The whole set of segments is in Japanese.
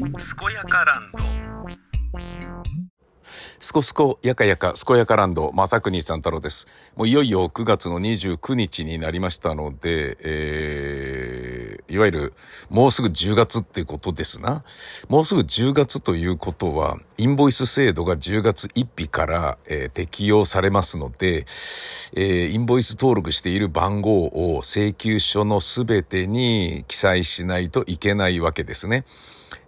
健やかランド。すこすこやかやかすこやかランド正国さん太郎です。もういよいよ9月の29日になりましたので、えー、いわゆるもうすぐ10月っていうことですな。もうすぐ10月ということはインボイス制度が10月1日から、えー適用されますので、えーインボイス登録している番号を請求書のすべてに記載しないといけないわけですね。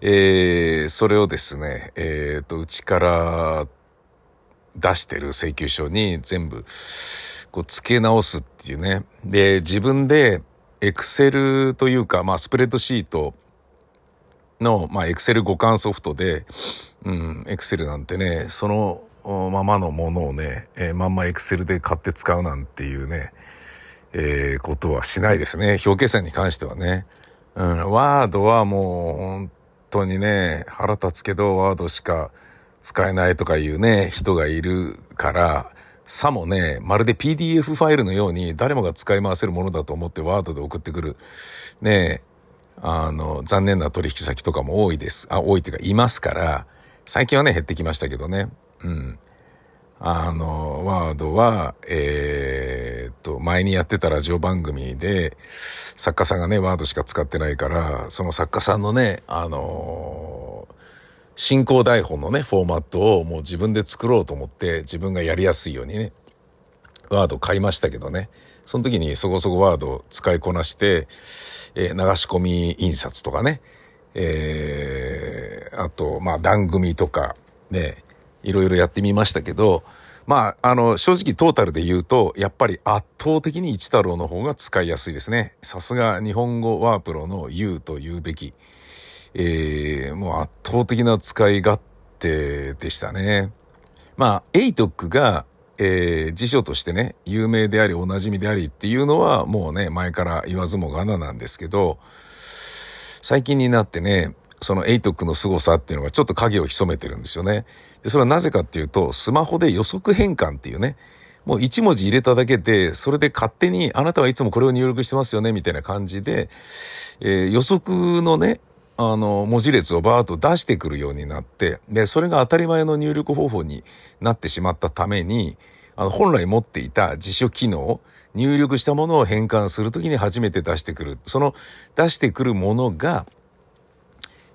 えーそれをですね、えっ、と、うちから出してる請求書に全部、こう、付け直すっていうね。で、自分で、エクセルというか、まあ、スプレッドシートの、まあ、エクセル互換ソフトで、うん、エクセルなんてね、そのままのものをね、えーまんまエクセルで買って使うなんていうね、えーことはしないですね。表計算に関してはね。うん、ワードはもう当にね、腹立つけどワードしか使えないとかいうね、人がいるから、さもね、まるで PDF ファイルのように誰もが使い回せるものだと思ってワードで送ってくる、ね、あの、残念な取引先とかも多いです。あ、多いっていうか、いますから、最近はね、減ってきましたけどね。うん。あの、ワードは、えーっと、前にやってたラジオ番組で、作家さんがね、ワードしか使ってないから、その作家さんのね、あの進行台本のね、フォーマットをもう自分で作ろうと思って、自分がやりやすいようにね、ワード買いましたけどね。その時にそこそこワード使いこなして、えー流し込み印刷とかね、えーあと、まあ、番組とか、ね、いろいろやってみましたけど、まあ、あの、正直トータルで言うと、やっぱり圧倒的に一太郎の方が使いやすいですね。さすが日本語ワープロの U と言うべき。えーもう圧倒的な使い勝手でしたね。まあ、エイトックが、えー辞書としてね、有名であり、おなじみでありっていうのは、もうね、前から言わずもがななんですけど、最近になってね、そのエイトックの凄さっていうのがちょっと影を潜めてるんですよね。それはなぜかっていうと、スマホで予測変換っていうね、もう一文字入れただけで、それで勝手に、あなたはいつもこれを入力してますよね、みたいな感じで、えー予測のね、あの、文字列をバーッと出してくるようになって、で、それが当たり前の入力方法になってしまったために、あの、本来持っていた辞書機能、入力したものを変換するときに初めて出してくる。その出してくるものが、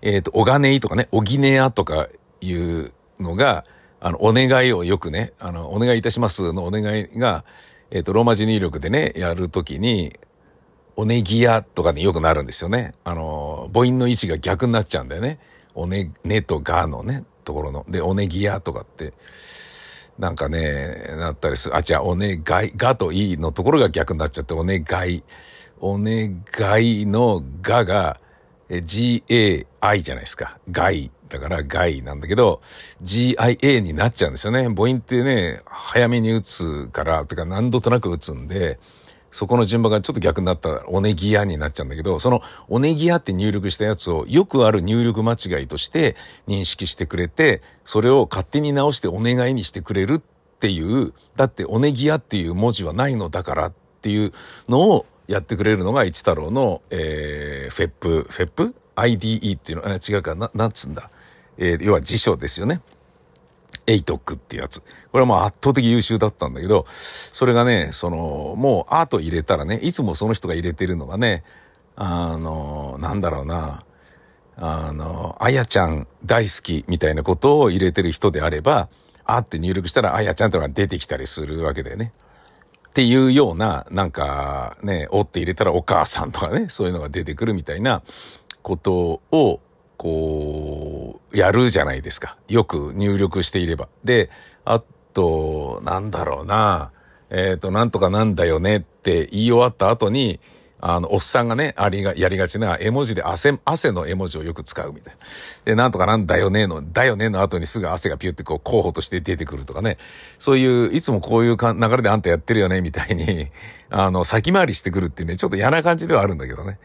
えっ、と、おがねいとかね、おぎねやとかいうのが、あの、お願いをよくね、あの、お願いいたしますのお願いが、えっ、と、ローマ字入力でね、やるときに、おねぎやとかによくなるんですよね。あの、母音の位置が逆になっちゃうんだよね。おね、ねとがのね、ところの。で、おねぎやとかって、なんかね、なったりする。あ、じゃあ、おねがい、がといいのところが逆になっちゃって、おねがい。おねがいのがが、え GAI じゃないですか。ガイ。だからガイなんだけど、GIA になっちゃうんですよね。母音ってね、早めに打つから、てか何度となく打つんで、そこの順番がちょっと逆になったら、おねぎやになっちゃうんだけど、そのおねぎやって入力したやつをよくある入力間違いとして認識してくれて、それを勝手に直してお願いにしてくれるっていう、だっておねぎやっていう文字はないのだからっていうのをやってくれるのが一太郎の、えー、フェップ、フェップ ?IDE っていうの、あ違うかな、なんつんだ？えー要は辞書ですよね。エイトックっていうやつ。これはもう圧倒的優秀だったんだけど、それがね、その、もうアート入れたらね、いつもその人が入れてるのがね、あの、なんだろうな、あの、あやちゃん大好きみたいなことを入れてる人であれば、あって入力したらあやちゃんってのが出てきたりするわけだよね。っていうような、なんかね、おって入れたらお母さんとかね、そういうのが出てくるみたいなことを、こう、やるじゃないですか。よく入力していれば。で、あと、なんだろうな、えっ、と、なんとかなんだよねって言い終わった後に、あの、おっさんがね、ありが、やりがちな絵文字で汗、汗の絵文字をよく使うみたいな。で、なんとかなんだよねの、だよねの後にすぐ汗がピュってこう候補として出てくるとかね。そういう、いつもこういうか流れであんたやってるよねみたいに、あの、先回りしてくるっていうね、ちょっと嫌な感じではあるんだけどね。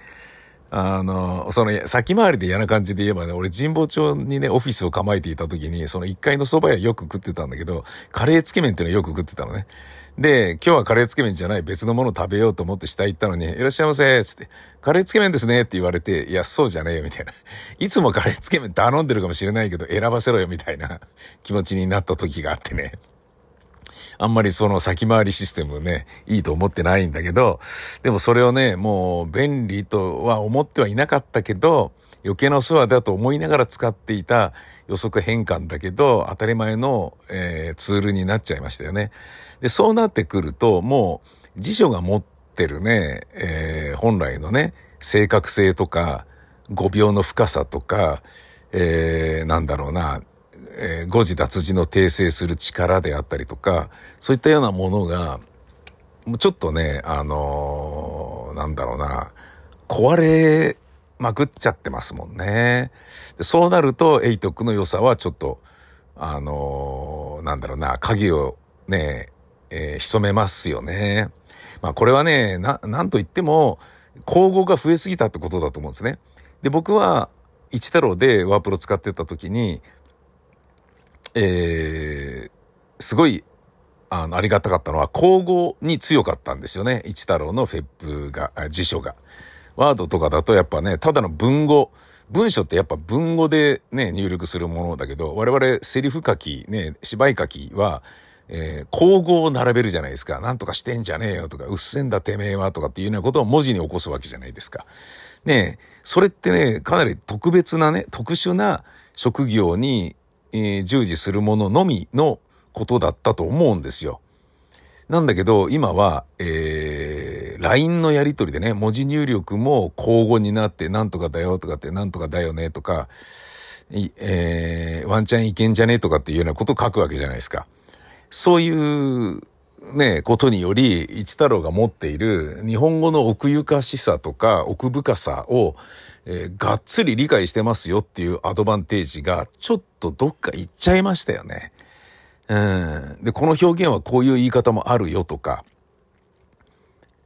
あの、その、先回りで嫌な感じで言えばね、俺神保町にね、オフィスを構えていた時に、その1階の蕎麦屋よく食ってたんだけど、カレーつけ麺っていうのよく食ってたのね。で、今日はカレーつけ麺じゃない別のもの食べようと思って下行ったのに、いらっしゃいませつって、カレーつけ麺ですねって言われて、いや、そうじゃねえよみたいな。いつもカレーつけ麺頼んでるかもしれないけど、選ばせろよみたいな気持ちになった時があってね。あんまりその先回りシステムね、いいと思ってないんだけど、でもそれをね、もう便利とは思ってはいなかったけど、余計なお世話だと思いながら使っていた予測変換だけど、当たり前の、えー、ツールになっちゃいましたよね。で、そうなってくると、もう辞書が持ってるね、えー、本来のね、正確性とか、語病の深さとか、えー、なんだろうな、えー、誤字脱字の訂正する力であったりとか、そういったようなものが、もうちょっとね、あのー、なんだろうな、壊れまくっちゃってますもんね。でそうなると、エイトックの良さはちょっと、あのー、なんだろうな、鍵をね、えー、潜めますよね。まあこれはね、な、なんと言っても、交互が増えすぎたってことだと思うんですね。で、僕は、一太郎でワープロ使ってた時に、えー、すごい、あの、ありがたかったのは、交互に強かったんですよね。一太郎のフェップが、辞書が。ワードとかだとやっぱね、ただの文語、文章ってやっぱ文語でね、入力するものだけど、我々セリフ書き、ね、芝居書きは、えー、口語を並べるじゃないですか。なんとかしてんじゃねえよとか、うっせんだてめえはとかっていうようなことを文字に起こすわけじゃないですか。ねそれってね、かなり特別なね、特殊な職業にえー、従事するもののみのことだったと思うんですよ。なんだけど、今は、えー、LINE のやりとりでね、文字入力も交互になって、なんとかだよとかって、なんとかだよねとか、えー、ワンチャンいけんじゃねとかっていうようなことを書くわけじゃないですか。そういうね、ことにより、一太郎が持っている日本語の奥ゆかしさとか奥深さを、えー、がっつり理解してますよっていうアドバンテージが、ちょっとどっか行っちゃいましたよね。うん。で、この表現はこういう言い方もあるよとか、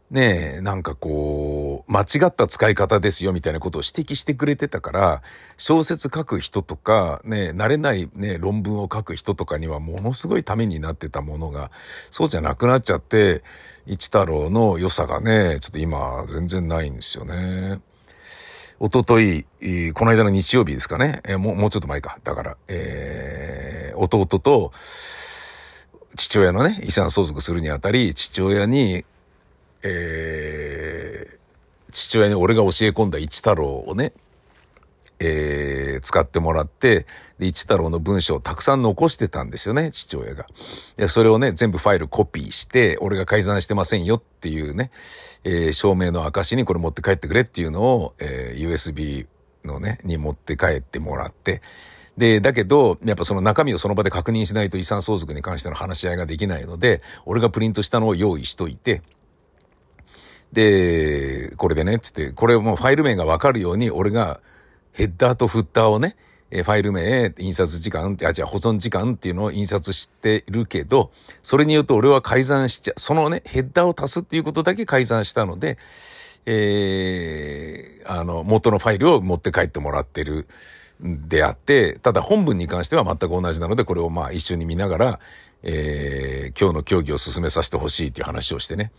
ねえ、なんかこう、間違った使い方ですよみたいなことを指摘してくれてたから、小説書く人とか、ねえ、慣れないね、論文を書く人とかにはものすごいためになってたものが、そうじゃなくなっちゃって、一太郎の良さがね、ちょっと今全然ないんですよね。おととい、この間の日曜日ですかね、えー、もう、もうちょっと前か。だから、えー、弟と、父親のね、遺産相続するにあたり、父親に、えー、父親に俺が教え込んだ一太郎をね、えー、使ってもらって、で、一太郎の文章をたくさん残してたんですよね、父親が。で、それをね、全部ファイルコピーして、俺が改ざんしてませんよっていうね、えー、証明の証にこれ持って帰ってくれっていうのを、えー、USB のね、に持って帰ってもらって、で、だけど、やっぱその中身をその場で確認しないと遺産相続に関しての話し合いができないので、俺がプリントしたのを用意しといて、で、これでね、つって、これもファイル名がわかるように、俺がヘッダーとフッターをね、ファイル名、印刷時間、あ、じゃあ保存時間っていうのを印刷してるけど、それによって俺は改ざんしちゃ、そのね、ヘッダーを足すっていうことだけ改ざんしたので、えー、あの、元のファイルを持って帰ってもらってるんであって、ただ本文に関しては全く同じなので、これをまあ一緒に見ながら、えー、今日の競技を進めさせてほしいっていう話をしてね。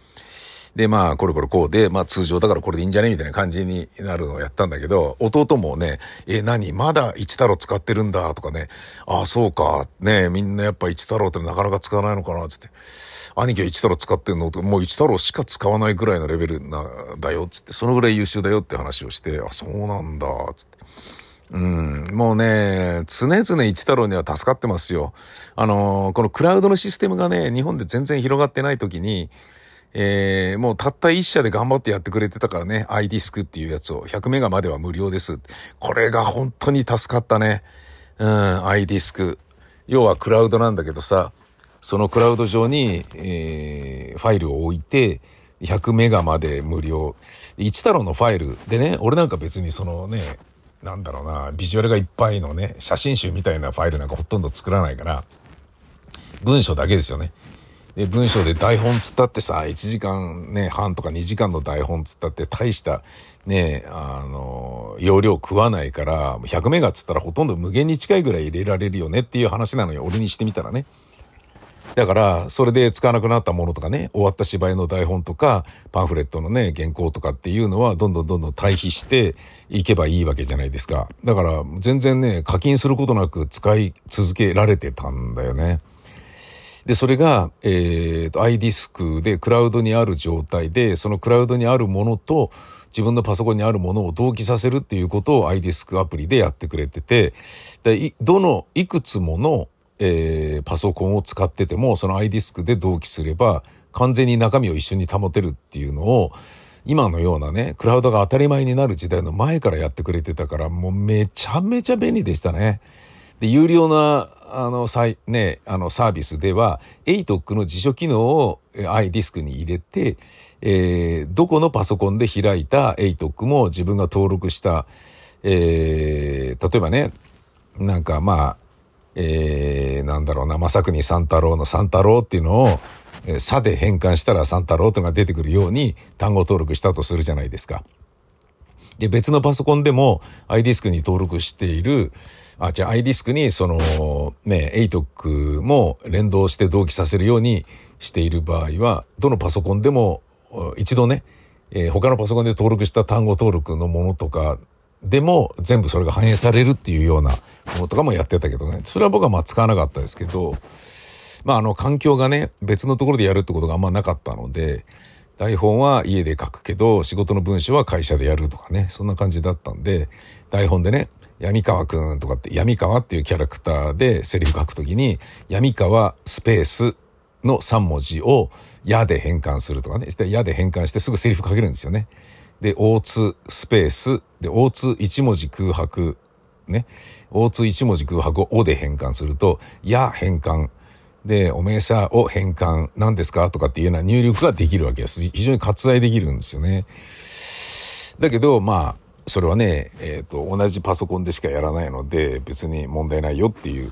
で、まあ、これこれこうで、まあ通常だからこれでいいんじゃねみたいな感じになるのをやったんだけど、弟もね、え、何？まだ一太郎使ってるんだ？とかね、ああ、そうか、ねみんなやっぱ一太郎ってなかなか使わないのかなつって、兄貴は一太郎使ってんの？と、もう一太郎しか使わないぐらいのレベルな、だよ、つって、そのぐらい優秀だよって話をして、あ、そうなんだ、つって。うん、もうね、常々一太郎には助かってますよ。あのー、このクラウドのシステムがね、日本で全然広がってない時に、えー、もうたった一社で頑張ってやってくれてたからね、iDisk っていうやつを100メガまでは無料です。これが本当に助かったね。うん、iDisk。要はクラウドなんだけどさ、そのクラウド上に、えー、ファイルを置いて、100メガまで無料。一太郎のファイルでね、俺なんか別にそのね、なんだろうな、ビジュアルがいっぱいのね、写真集みたいなファイルなんかほとんど作らないから、文章だけですよね。で、文章で台本つったってさ、1時間ね、半とか2時間の台本つったって大したね、あの、容量食わないから、100メガつったらほとんど無限に近いぐらい入れられるよねっていう話なのよ、俺にしてみたらね。だから、それで使わなくなったものとかね、終わった芝居の台本とか、パンフレットのね、原稿とかっていうのは、どんどんどんどん対比していけばいいわけじゃないですか。だから、全然ね、課金することなく使い続けられてたんだよね。で、それが、え、ー、と、iDisk でクラウドにある状態で、そのクラウドにあるものと、自分のパソコンにあるものを同期させるっていうことを iDisk アプリでやってくれてて、でどのいくつものえー、パソコンを使っててもその iDisk で同期すれば完全に中身を一緒に保てるっていうのを今のようなねクラウドが当たり前になる時代の前からやってくれてたからもうめちゃめちゃ便利でしたね。で有料なあのサイ、ね、あのサービスでは ATOC の辞書機能を iDisk に入れて、えー、どこのパソコンで開いた ATOC も自分が登録した、えー、例えばねなんかまあえー、なんだろうな、正国三太郎の三太郎っていうのを、えー、差で変換したら三太郎というのが出てくるように単語登録したとするじゃないですか。で、別のパソコンでも iDisk に登録している、あ、じゃあ iDisk にそのね、ATOC も連動して同期させるようにしている場合は、どのパソコンでも一度ね、えー、他のパソコンで登録した単語登録のものとかでも全部それが反映されるっていうようなものとかもやってたけどね。それは僕はまあ使わなかったですけどまああの環境がね別のところでやるってことがあんまなかったので台本は家で書くけど仕事の文章は会社でやるとかねそんな感じだったんで台本でね闇川くんとかって闇川っていうキャラクターでセリフ書くときに闇川スペースの3文字を「や」で変換するとかね「や」で変換してすぐセリフ書けるんですよね。で、大津スペース、で、大津一文字空白、ね。大津一文字空白をおで変換すると、や変換。で、おめえさを変換、何ですかとかっていうような入力ができるわけです。非常に割愛できるんですよね。だけど、まあ、それはね、えっ、ー、と、同じパソコンでしかやらないので、別に問題ないよっていう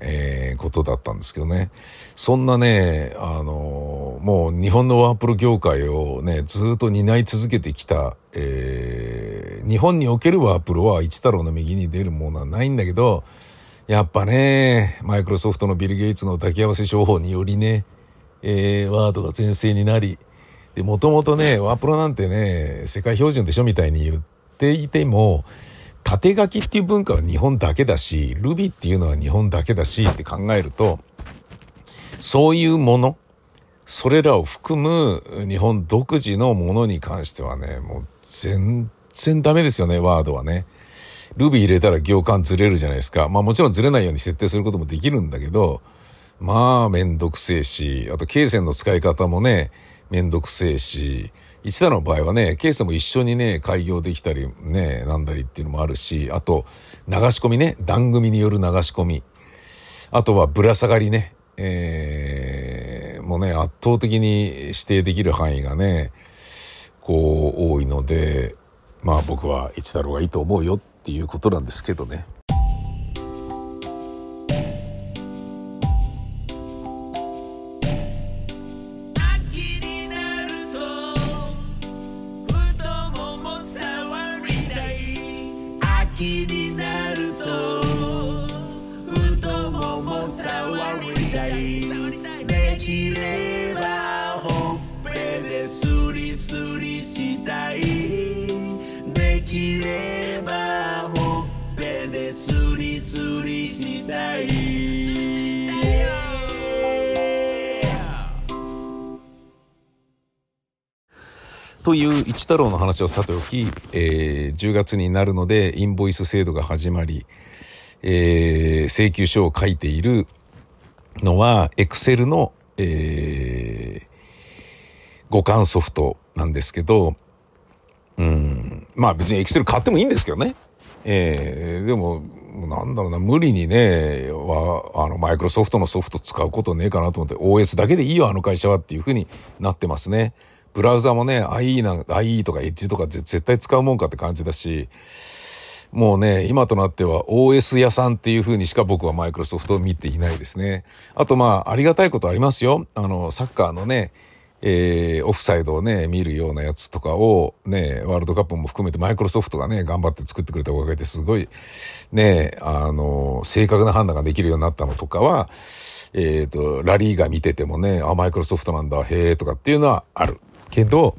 えー、ことだったんですけどね。そんなね、あのー、もう日本のワープロ業界をね、ずっと担い続けてきた、えー、日本におけるワープロは一太郎の右に出るものはないんだけど、やっぱね、マイクロソフトのビル・ゲイツの抱き合わせ商法によりね、えー、ワードが全盛になり、で、もともとね、ワープロなんてね、世界標準でしょみたいに言ってていても、縦書きっていう文化は日本だけだし、ルビっていうのは日本だけだしって考えると、そういうもの、それらを含む日本独自のものに関してはね、もう全然ダメですよね、ワードはね。ルビー入れたら行間ずれるじゃないですか。まあもちろんずれないように設定することもできるんだけど、まあめんどくせえし、あと経線の使い方もね、めんどくせえし、一田の場合はね、ケースも一緒にね、開業できたりね、なんだりっていうのもあるし、あと、流し込みね、番組による流し込み。あとはぶら下がりね、えー、もうね、圧倒的に指定できる範囲がね、こう、多いので、まあ僕は一太郎がいいと思うよっていうことなんですけどね。太郎の話をさておき、えー、10月になるのでインボイス制度が始まり、えー、請求書を書いているのは、エクセルの、えー、互換ソフトなんですけど、うん、まあ別にエクセル買ってもいいんですけどね。えー、でも、なんだろうな、無理にね、は、あの、マイクロソフトのソフト使うことねえかなと思って、OS だけでいいよ、あの会社はっていうふうになってますね。ブラウザもね、IE な、IE とか Edge とか絶対使うもんかって感じだし、もうね、今となっては OS 屋さんっていう風にしか僕はマイクロソフトを見ていないですね。あとまあ、ありがたいことありますよ。あの、サッカーのね、えー、オフサイドをね、見るようなやつとかをね、ワールドカップも含めてマイクロソフトがね、頑張って作ってくれたおかげですごい、ね、あの、正確な判断ができるようになったのとかは、えっ、と、ラリーが見ててもね、あ、マイクロソフトなんだ、へえ、とかっていうのはある。けど、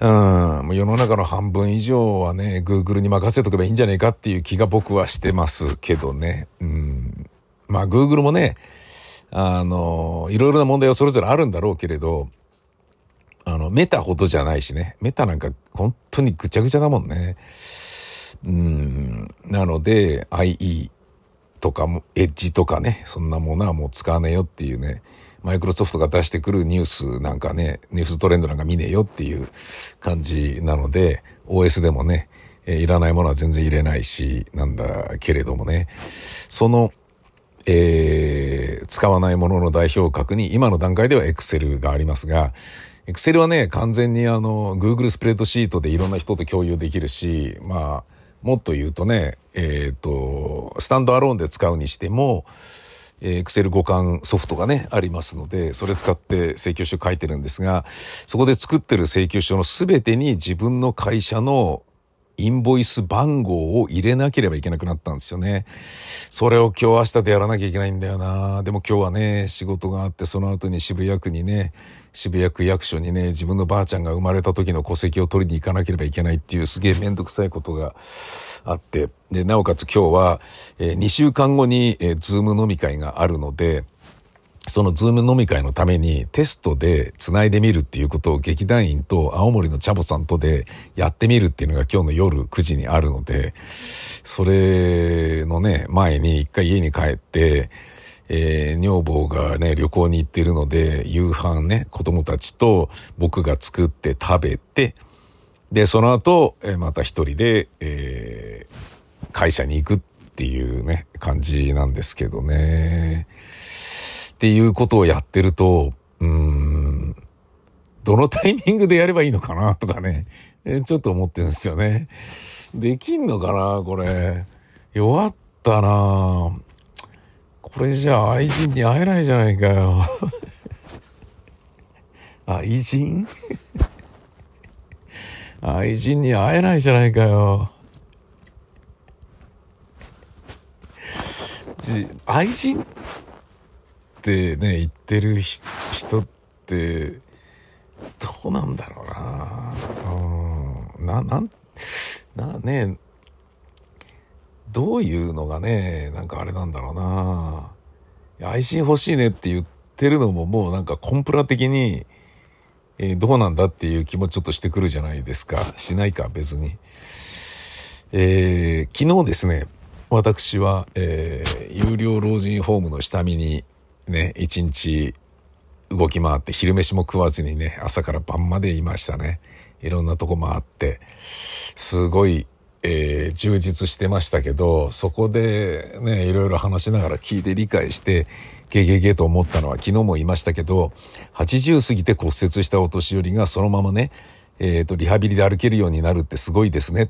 うん、もう世の中の半分以上はね、Google に任せとけばいいんじゃねえかっていう気が僕はしてますけどね。うん。まあ、Google もね、あの、いろいろな問題はそれぞれあるんだろうけれど、あの、メタほどじゃないしね。メタなんか本当にぐちゃぐちゃだもんね。うん。なので、IE とかも、エッジとかね、そんなものはもう使わねえよっていうね。マイクロソフトが出してくるニュースなんかね、ニューストレンドなんか見ねえよっていう感じなので、OS でもね、えー、いらないものは全然入れないし、なんだけれどもね、その、えー、使わないものの代表格に、今の段階では Excel がありますが、Excel はね、完全にあの、Google スプレッドシートでいろんな人と共有できるし、まあ、もっと言うとね、えっ、ー、と、スタンドアローンで使うにしても、えー、Excel 互換ソフトがね、ありますので、それ使って請求書書いてるんですが、そこで作ってる請求書の全てに自分の会社のインボイス番号を入れなければいけなくなったんですよね。それを今日明日でやらなきゃいけないんだよな。でも今日はね、仕事があって、その後に渋谷区にね、渋谷区役所にね、自分のばあちゃんが生まれた時の戸籍を取りに行かなければいけないっていうすげえめんどくさいことがあって、で、なおかつ今日は、えー、2週間後に、えー、ズーム飲み会があるので、そのズーム飲み会のためにテストで繋いでみるっていうことを劇団員と青森のチャボさんとでやってみるっていうのが今日の夜9時にあるので、それのね、前に一回家に帰って、えー、女房がね、旅行に行ってるので、夕飯ね、子供たちと僕が作って食べて、で、その後、えー、また一人で、えー、会社に行くっていうね、感じなんですけどね。っていうことをやってると、うん、どのタイミングでやればいいのかなとかね、え、ちょっと思ってるんですよね。できんのかなこれ。弱ったなこれじゃあ愛人に会えないじゃないかよ。愛人？愛人に会えないじゃないかよ。愛人？ってね、言ってる人って、どうなんだろうな。うん。な、なん、な、ね、どういうのがね、なんかあれなんだろうな。愛心欲しいねって言ってるのももうなんかコンプラ的に、えー、どうなんだっていう気もちょっとしてくるじゃないですか。しないか、別に。えー、昨日ですね、私は、えー、有料老人ホームの下見にね、一日動き回って昼飯も食わずにね、朝から晩までいましたね。いろんなとこ回って、すごい、えー、充実してましたけど、そこでね、いろいろ話しながら聞いて理解して、ゲゲゲと思ったのは昨日も言いましたけど、80過ぎて骨折したお年寄りがそのままね、えっ、ー、と、リハビリで歩けるようになるってすごいですねっ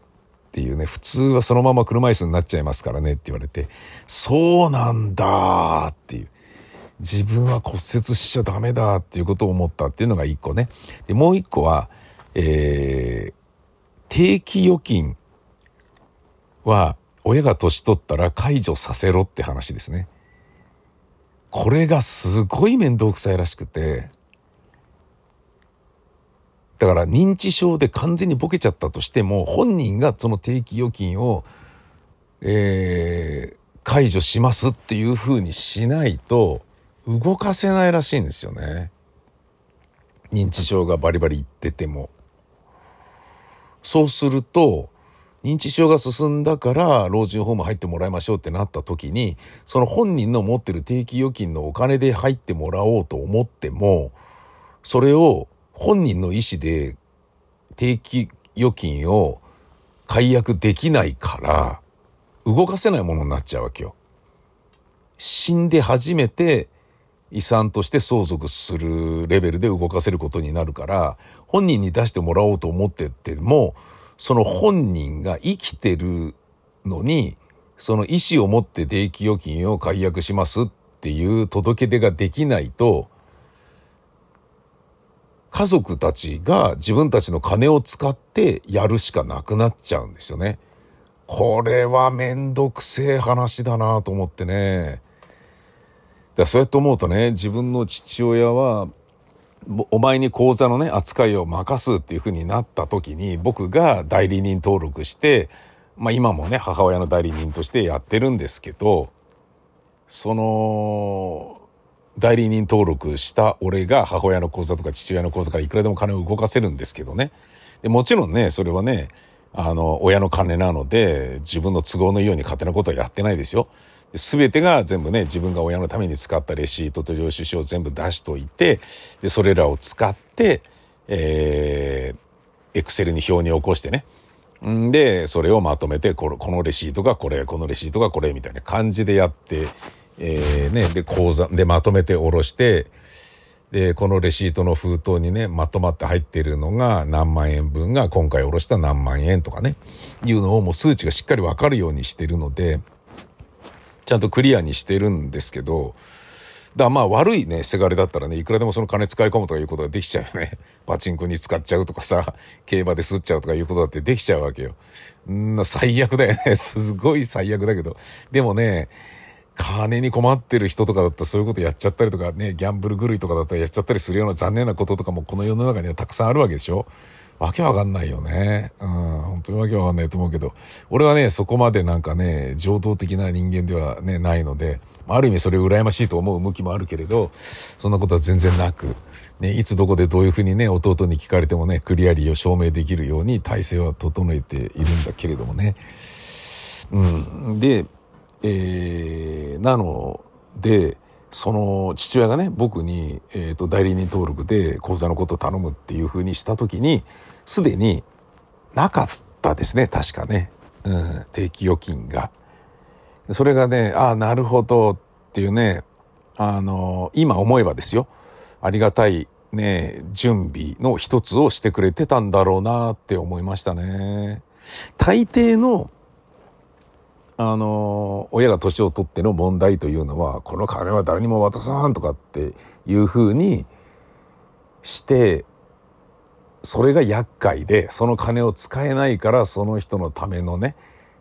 ていうね、普通はそのまま車椅子になっちゃいますからねって言われて、そうなんだっていう。自分は骨折しちゃダメだっていうことを思ったっていうのが一個ね。で、もう一個は、えー、定期預金は親が年取ったら解除させろって話ですね。これがすごい面倒くさいらしくて、だから認知症で完全にボケちゃったとしても、本人がその定期預金を、えー、解除しますっていうふうにしないと、動かせないらしいんですよね。認知症がバリバリいってても。そうすると、認知症が進んだから老人ホーム入ってもらいましょうってなった時に、その本人の持ってる定期預金のお金で入ってもらおうと思っても、それを本人の意思で定期預金を解約できないから、動かせないものになっちゃうわけよ。死んで初めて遺産として相続するレベルで動かせることになるから、本人に出してもらおうと思ってても、その本人が生きてるのに、その意思を持って定期預金を解約しますっていう届け出ができないと、家族たちが自分たちの金を使ってやるしかなくなっちゃうんですよね。これはめんどくせえ話だなと思ってね。だそうやって思うとね、自分の父親は、お前に口座のね、扱いを任すっていう風になった時に、僕が代理人登録して、まあ今もね、母親の代理人としてやってるんですけど、その、代理人登録した俺が母親の口座とか父親の口座からいくらでも金を動かせるんですけどね。でもちろんね、それはね、あの、親の金なので、自分の都合のように勝手なことはやってないですよ。すべてが全部ね、自分が親のために使ったレシートと領収書を全部出しといて、で、それらを使って、えー、エクセルに表に起こしてね。んで、それをまとめて、この、レシートがこれ、このレシートがこれ、みたいな感じでやって、えー、ね、で、口座、で、まとめて下ろして、で、このレシートの封筒にね、まとまって入ってるのが何万円分が今回下ろした何万円とかね、いうのをもう数値がしっかりわかるようにしてるので、ちゃんとクリアにしてるんですけど、だまあ悪いね、せがれだったらね、いくらでもその金使い込むとかいうことができちゃうよね。パチンコに使っちゃうとかさ、競馬で吸っちゃうとかいうことだってできちゃうわけよ。ん最悪だよね。すごい最悪だけど。でもね、金に困ってる人とかだったらそういうことやっちゃったりとかね、ギャンブル狂いとかだったらやっちゃったりするような残念なこととかもこの世の中にはたくさんあるわけでしょわけわかんないよね。うん、本当にわけわかんないと思うけど、俺はね、そこまでなんかね、情動的な人間ではね、ないので、ある意味それを羨ましいと思う向きもあるけれど、そんなことは全然なく、ね、いつどこでどういうふうにね、弟に聞かれてもね、クリアリーを証明できるように体制は整えているんだけれどもね。うん。で、えー、なので、その父親がね、僕に、えっ、ー、と、代理人登録で口座のことを頼むっていうふうにしたときに、すでになかったですね、確かね。うん、定期預金が。それがね、ああ、なるほどっていうね、あの、今思えばですよ。ありがたいね、準備の一つをしてくれてたんだろうなって思いましたね。大抵のあの、親が年を取っての問題というのは、この金は誰にも渡さんとかっていうふうにして、それが厄介で、その金を使えないから、その人のためのね、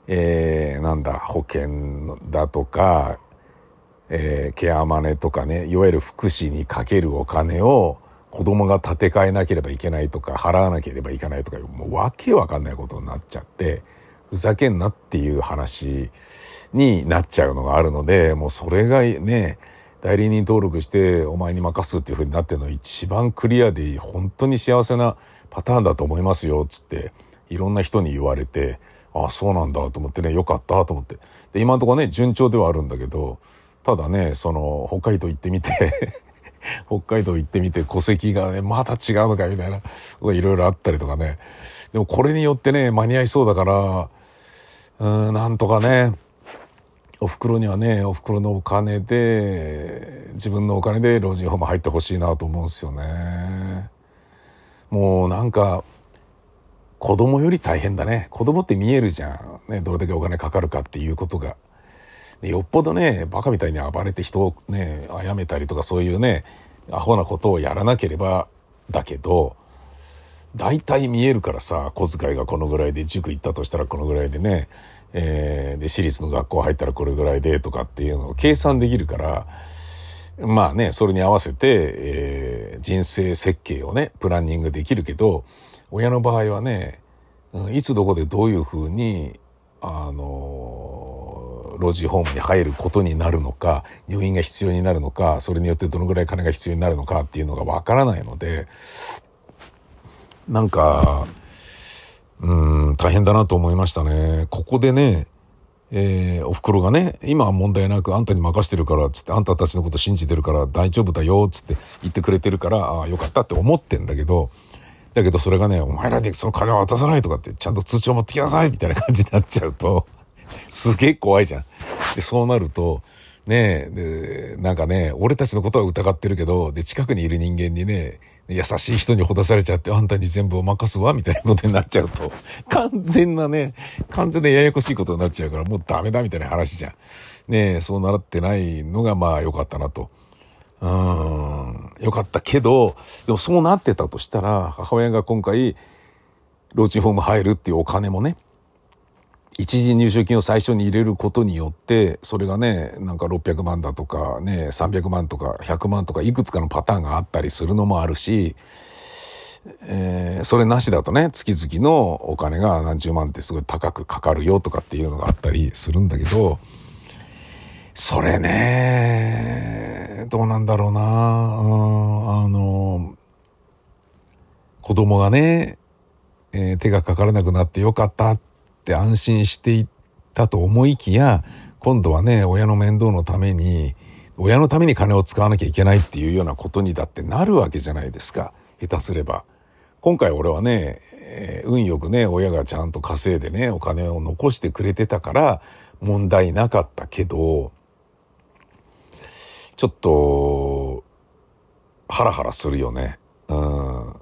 えー、なんだ、保険だとか、えー、ケアマネとかね、いわゆる福祉にかけるお金を子供が建て替えなければいけないとか、払わなければいけないとか、もうわけわかんないことになっちゃって、ふざけんなっていう話になっちゃうのがあるので、もうそれがね、代理人登録してお前に任すっていう風になってるの一番クリアで本当に幸せなパターンだと思いますよっ、つって、いろんな人に言われて、ああ、そうなんだと思ってね、よかったと思って。で、今のところね、順調ではあるんだけど、ただね、その、北海道行ってみて 北海道行ってみて戸籍がね、まだ違うのかみたいな、いろいろあったりとかね。でもこれによってね、間に合いそうだから、うん、なんとかね、お袋にはね、お袋のお金で、自分のお金で老人ホーム入ってほしいなと思うんですよね。もうなんか、子供より大変だね。子供って見えるじゃん。ね、どれだけお金かかるかっていうことが。よっぽどね、バカみたいに暴れて人をね、殺めたりとかそういうね、アホなことをやらなければだけど、大体見えるからさ、小遣いがこのぐらいで、塾行ったとしたらこのぐらいでね、えー、で、私立の学校入ったらこれぐらいでとかっていうのを計算できるから、まあね、それに合わせて、えー、人生設計をね、プランニングできるけど、親の場合はね、いつどこでどういうふうに、あの、老人ホームに入ることになるのか、入院が必要になるのか、それによってどのぐらい金が必要になるのかっていうのがわからないので、なんか、うん、大変だなと思いましたね。ここでね、えー、お袋がね、今は問題なくあんたに任してるから、つって、あんたたちのこと信じてるから大丈夫だよ、つって言ってくれてるから、ああ、よかったって思ってんだけど、だけどそれがね、お前らにその金を渡さないとかって、ちゃんと通帳持ってきなさいみたいな感じになっちゃうと、すげえ怖いじゃん。で、そうなると、ねえ、で、なんかね、俺たちのことは疑ってるけど、で、近くにいる人間にね、優しい人にほだされちゃって、あんたに全部を任すわ、みたいなことになっちゃうと、完全なね、完全なややこしいことになっちゃうから、もうダメだ、みたいな話じゃん。ねえ、そう習ってないのが、まあ、良かったなと。うん、良かったけど、でもそうなってたとしたら、母親が今回、老人ホーム入るっていうお金もね、一時入所金を最初に入れることによってそれがねなんか600万だとかね300万とか100万とかいくつかのパターンがあったりするのもあるし、えー、それなしだとね月々のお金が何十万ってすごい高くかかるよとかっていうのがあったりするんだけどそれねどうなんだろうな、うん、あの子供がね、えー、手がかからなくなってよかったってって安心していたと思いきや今度はね親の面倒のために親のために金を使わなきゃいけないっていうようなことにだってなるわけじゃないですか下手すれば。今回俺はね、えー、運よくね親がちゃんと稼いでねお金を残してくれてたから問題なかったけどちょっとハラハラするよね。うん。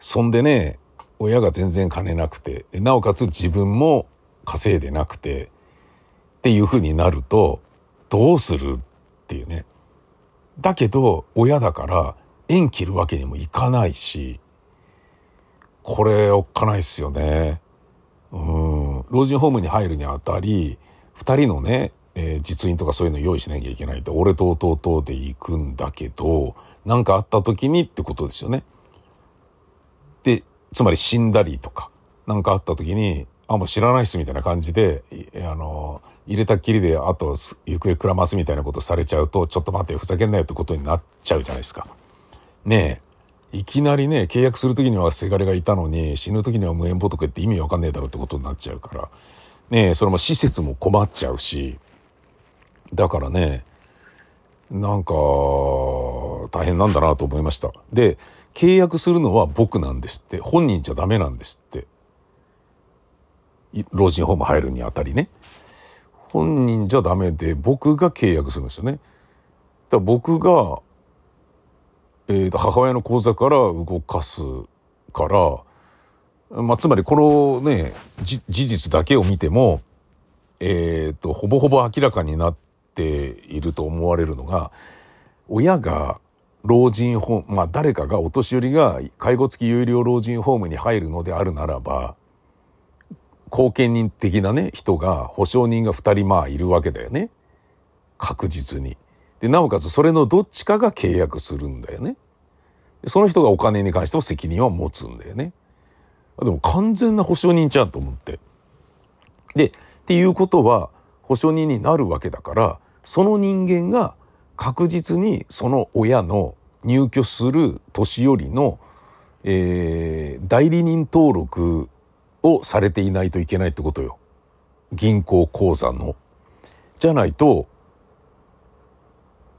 そんでね親が全然金なくてなおかつ自分も稼いでなくてっていうふうになるとどうするっていうねだけど親だから縁切るわけにもいかないしこれおっかないっすよね。うん老人ホームに入るにあたり2人のね、えー、実印とかそういうの用意しなきゃいけないと俺と弟で行くんだけど何かあった時にってことですよね。でつまり死んだりとか、なんかあった時に、あ、もう知らないっすみたいな感じで、あの、入れたっきりで、あと、行方くらますみたいなことされちゃうと、ちょっと待って、ふざけんなよってことになっちゃうじゃないですか。ねえ、いきなりね、契約する時にはせがれがいたのに、死ぬ時には無縁仏って意味わかんねえだろうってことになっちゃうから、ねえ、それも施設も困っちゃうし、だからね、なんか、大変なんだなと思いました。で、契約するのは僕なんですって。本人じゃダメなんですって。老人ホーム入るにあたりね。本人じゃダメで僕が契約するんですよね。だ僕が、えー、と母親の口座から動かすから、まあ、つまりこのね事実だけを見ても、えーとほぼほぼ明らかになっていると思われるのが親が老人ホーム、まあ誰かがお年寄りが介護付き有料老人ホームに入るのであるならば、後見人的なね、人が、保証人が2人まあいるわけだよね。確実に。で、なおかつそれのどっちかが契約するんだよね。その人がお金に関しても責任を持つんだよね。でも完全な保証人ちゃんと思って。で、っていうことは保証人になるわけだから、その人間が確実にその親の入居する年寄りの、えー、代理人登録をされていないといけないってことよ。銀行口座の。じゃないと、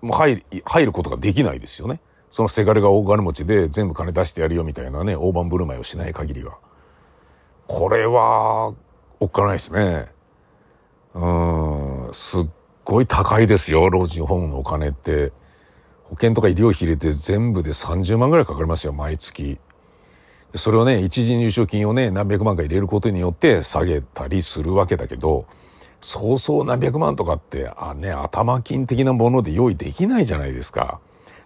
もう入る、入ることができないですよね。そのせがれが大金持ちで全部金出してやるよみたいなね、大盤振る舞いをしない限りは。これは、おっかないですね。うん、すっごい高いですよ、老人ホームのお金って。保険とか医療費入れて全部で30万ぐらいかかりますよ、毎月。それをね、一時入賞金をね、何百万か入れることによって下げたりするわけだけど、そうそう何百万とかって、あね、頭金的なもので用意できないじゃないですか。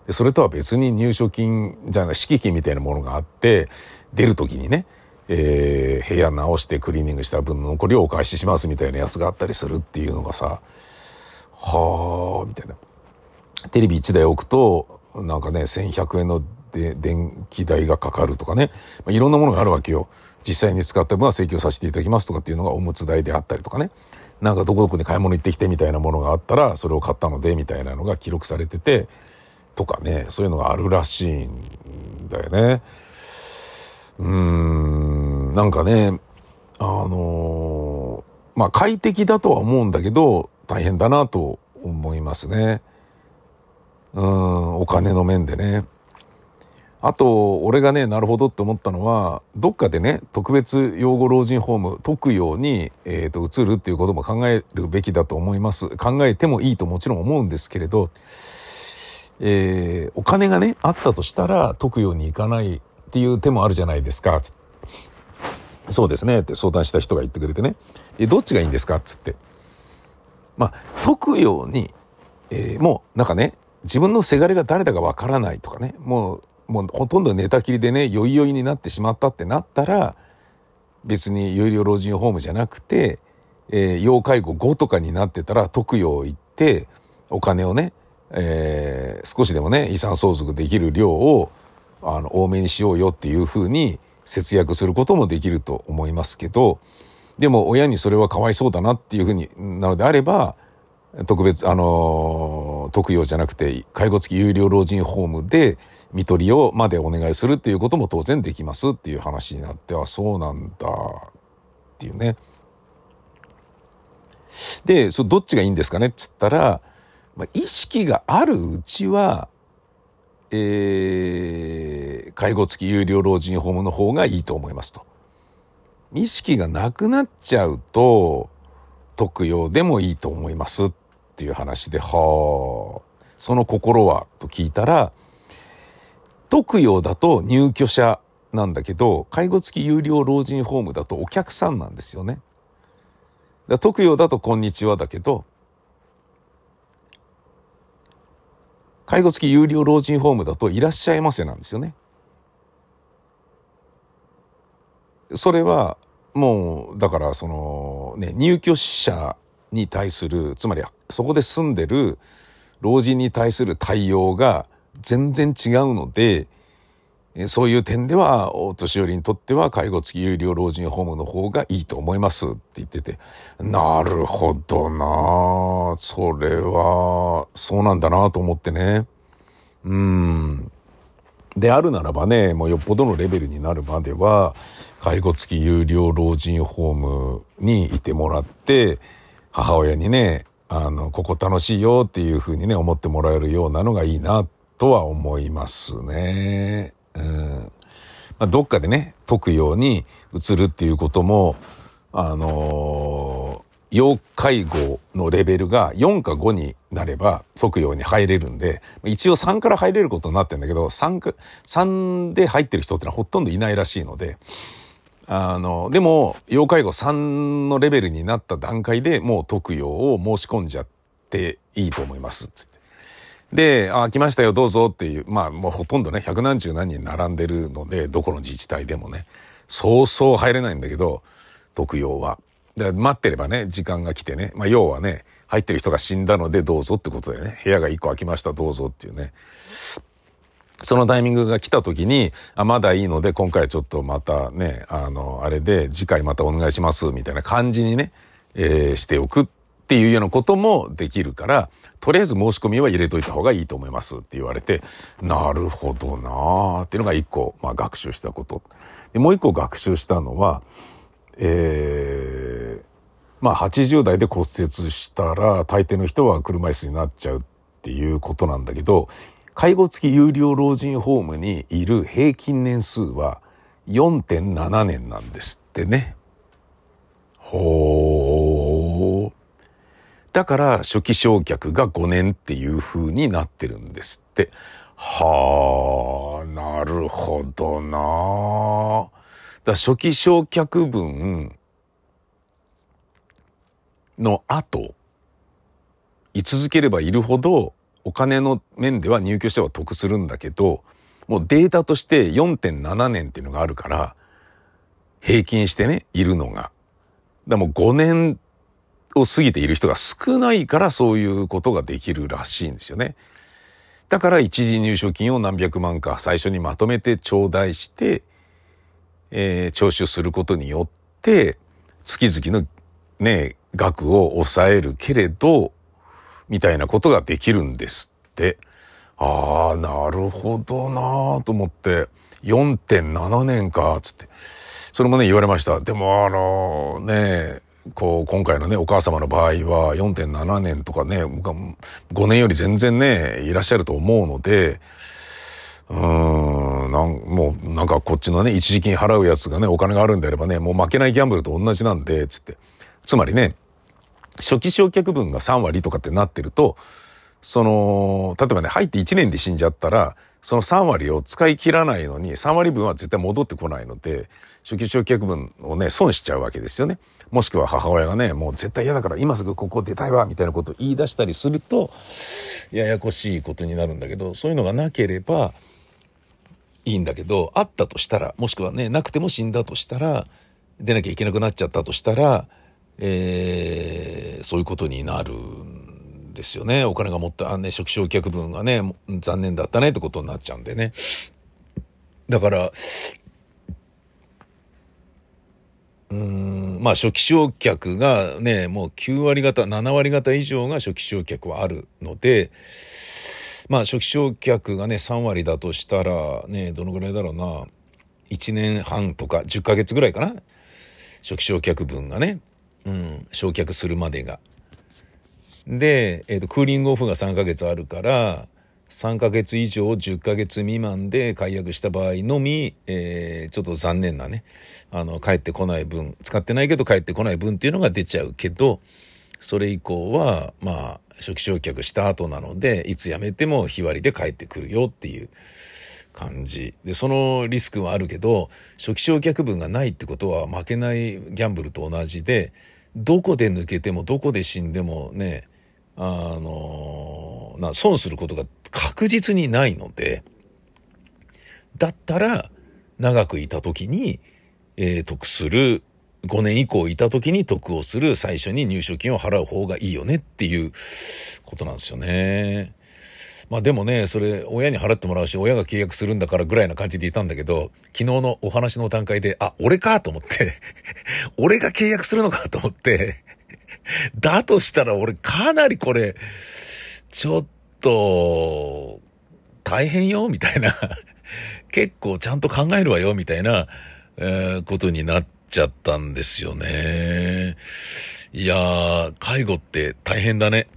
でそれとは別に入所金じゃない、敷金みたいなものがあって、出る時にね、えー、部屋直してクリーニングした分の残りをお返ししますみたいなやつがあったりするっていうのがさ、はあ、みたいな。テレビ1台置くと、なんかね、1100円ので電気代がかかるとかね、まあ、いろんなものがあるわけよ。実際に使った分は請求させていただきますとかっていうのがおむつ代であったりとかね。なんかどこどこに買い物行ってきてみたいなものがあったら、それを買ったのでみたいなのが記録されてて、とかね、そういうのがあるらしいんだよね。うーん、なんかね、あのー、まあ快適だとは思うんだけど、大変だなと思いますね。うん、お金の面でね。あと、俺がね、なるほどって思ったのは、どっかでね、特別養護老人ホーム、解くように、えっ、ー、と、移るっていうことも考えるべきだと思います。考えてもいいともちろん思うんですけれど、えー、お金がね、あったとしたら、解くようにいかないっていう手もあるじゃないですか。つってそうですね、って相談した人が言ってくれてね。で、どっちがいいんですか？つって。まあ、解くように、えー、もうなんかね、自分のせがれが誰だかわからないとかね、もう、もうほとんど寝たきりでね、よいよいになってしまったってなったら、別に有料老人ホームじゃなくて、えー、要介護5とかになってたら特養行って、お金をね、えー、少しでもね、遺産相続できる量を、あの、多めにしようよっていうふうに節約することもできると思いますけど、でも親にそれはかわいそうだなっていうふうになのであれば、特別、あの、特養じゃなくて、介護付き有料老人ホームで、看取りをまでお願いするっていうことも当然できますっていう話になって、あ、そうなんだっていうね。で、そどっちがいいんですかねっつったら、まあ、意識があるうちは、えー、介護付き有料老人ホームの方がいいと思いますと。意識がなくなっちゃうと、特養でもいいと思いますっていう話で、はあ、その心はと聞いたら、特養だと入居者なんだけど、介護付き有料老人ホームだとお客さんなんですよね。だ特養だとこんにちはだけど、介護付き有料老人ホームだといらっしゃいませなんですよね。それはもうだからそのね入居者に対するつまりそこで住んでる老人に対する対応が全然違うのでそういう点ではお年寄りにとっては介護付き有料老人ホームの方がいいと思いますって言っててなるほどな。それはそうなんだなと思ってね。うん。であるならばねもうよっぽどのレベルになるまでは介護付き有料老人ホームにいてもらって、母親にね、あの、ここ楽しいよっていうふうにね、思ってもらえるようなのがいいなとは思いますね。うん。まあ、どっかでね、解くように移るっていうことも、あのー、要介護のレベルが4か5になれば解くように入れるんで、一応3から入れることになってるんだけど、3か、3で入ってる人ってのはほとんどいないらしいので、あの、でも、要介護3のレベルになった段階でもう特養を申し込んじゃっていいと思います、つって。で、あ、来ましたよ、どうぞっていう、まあもうほとんどね、百何十何人並んでるので、どこの自治体でもね、そうそう入れないんだけど、特養は。で待ってればね、時間が来てね、まあ要はね、入ってる人が死んだのでどうぞってことでね、部屋が1個空きました、どうぞっていうね。そのタイミングが来た時に、あ、まだいいので、今回ちょっとまたね、あの、あれで、次回またお願いします、みたいな感じにね、えー、しておくっていうようなこともできるから、とりあえず申し込みは入れといた方がいいと思いますって言われて、なるほどなーっていうのが一個、まあ学習したこと。でもう一個学習したのは、えー、まあ80代で骨折したら大抵の人は車椅子になっちゃうっていうことなんだけど、介護付き有料老人ホームにいる平均年数は4.7年なんですってね。ほー。だから初期償却が5年っていう風になってるんですって。はあ、なるほどな。だ初期償却分の後、居続ければいるほどお金の面では入居しては得するんだけど、もうデータとして4.7年っていうのがあるから、平均してね、いるのが。でも5年を過ぎている人が少ないからそういうことができるらしいんですよね。だから一時入所金を何百万か最初にまとめて頂戴して、えー、徴収することによって、月々のね、額を抑えるけれど、みたいなことができるんですって。ああ、なるほどなーと思って、4.7年か、つって。それもね、言われました。でも、あのね、こう、今回のね、お母様の場合は4.7年とかね、5年より全然ね、いらっしゃると思うので、うーん、なん、もう、なんかこっちのね、一時金払うやつがね、お金があるんであればね、もう負けないギャンブルと同じなんで、つって。つまりね、初期償却分が3割とかってなってると、その、例えばね、入って1年で死んじゃったら、その3割を使い切らないのに、3割分は絶対戻ってこないので、初期償却分をね、損しちゃうわけですよね。もしくは母親がね、もう絶対嫌だから今すぐここ出たいわ、みたいなことを言い出したりすると、ややこしいことになるんだけど、そういうのがなければいいんだけど、あったとしたら、もしくはね、なくても死んだとしたら、出なきゃいけなくなっちゃったとしたら、えー、そういうことになるんですよね。お金が持った、ね、初期償却分がね、残念だったねってことになっちゃうんでね。だから、うん、まあ初期償却がね、もう9割方、7割方以上が初期償却はあるので、まあ初期償却がね、3割だとしたら、ね、どのぐらいだろうな、1年半とか10ヶ月ぐらいかな。初期償却分がね、うん、焼却するまでが。で、えっ、ー、と、クーリングオフが3ヶ月あるから、3ヶ月以上10ヶ月未満で解約した場合のみ、えー、ちょっと残念なね、あの、帰ってこない分、使ってないけど帰ってこない分っていうのが出ちゃうけど、それ以降は、まあ、初期償却した後なので、いつ辞めても日割りで帰ってくるよっていう感じ。で、そのリスクはあるけど、初期償却分がないってことは負けないギャンブルと同じで、どこで抜けてもどこで死んでもね、あの、な、損することが確実にないので、だったら、長くいた時に、えー、得する、5年以降いた時に得をする最初に入所金を払う方がいいよねっていうことなんですよね。まあでもね、それ親に払ってもらうし、親が契約するんだからぐらいな感じでいたんだけど、昨日のお話の段階で、あ、俺かと思って 俺が契約するのかと思ってだとしたら俺かなりこれ、ちょっと、大変よ、みたいな 結構ちゃんと考えるわよ、みたいな、えー、ことになっちゃったんですよね。いやー、介護って大変だね。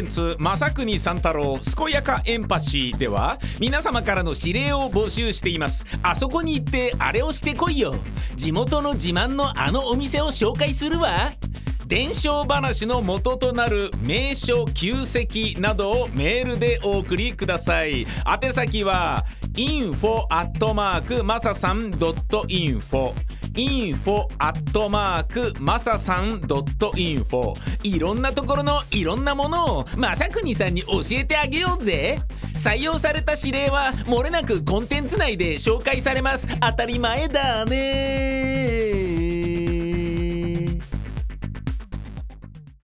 ンツ「正国三太郎健やかエンパシー」では皆様からの指令を募集しています。あそこに行ってあれをしてこいよ。地元の自慢のあのお店を紹介するわ。伝承話の元となる名所旧跡などをメールでお送りください。宛先は info アットマークマサさん .info info アットマークまささん .info いろんなところのいろんなものをまさくにさんに教えてあげようぜ。採用された指令はもれなくコンテンツ内で紹介されます。当たり前だね。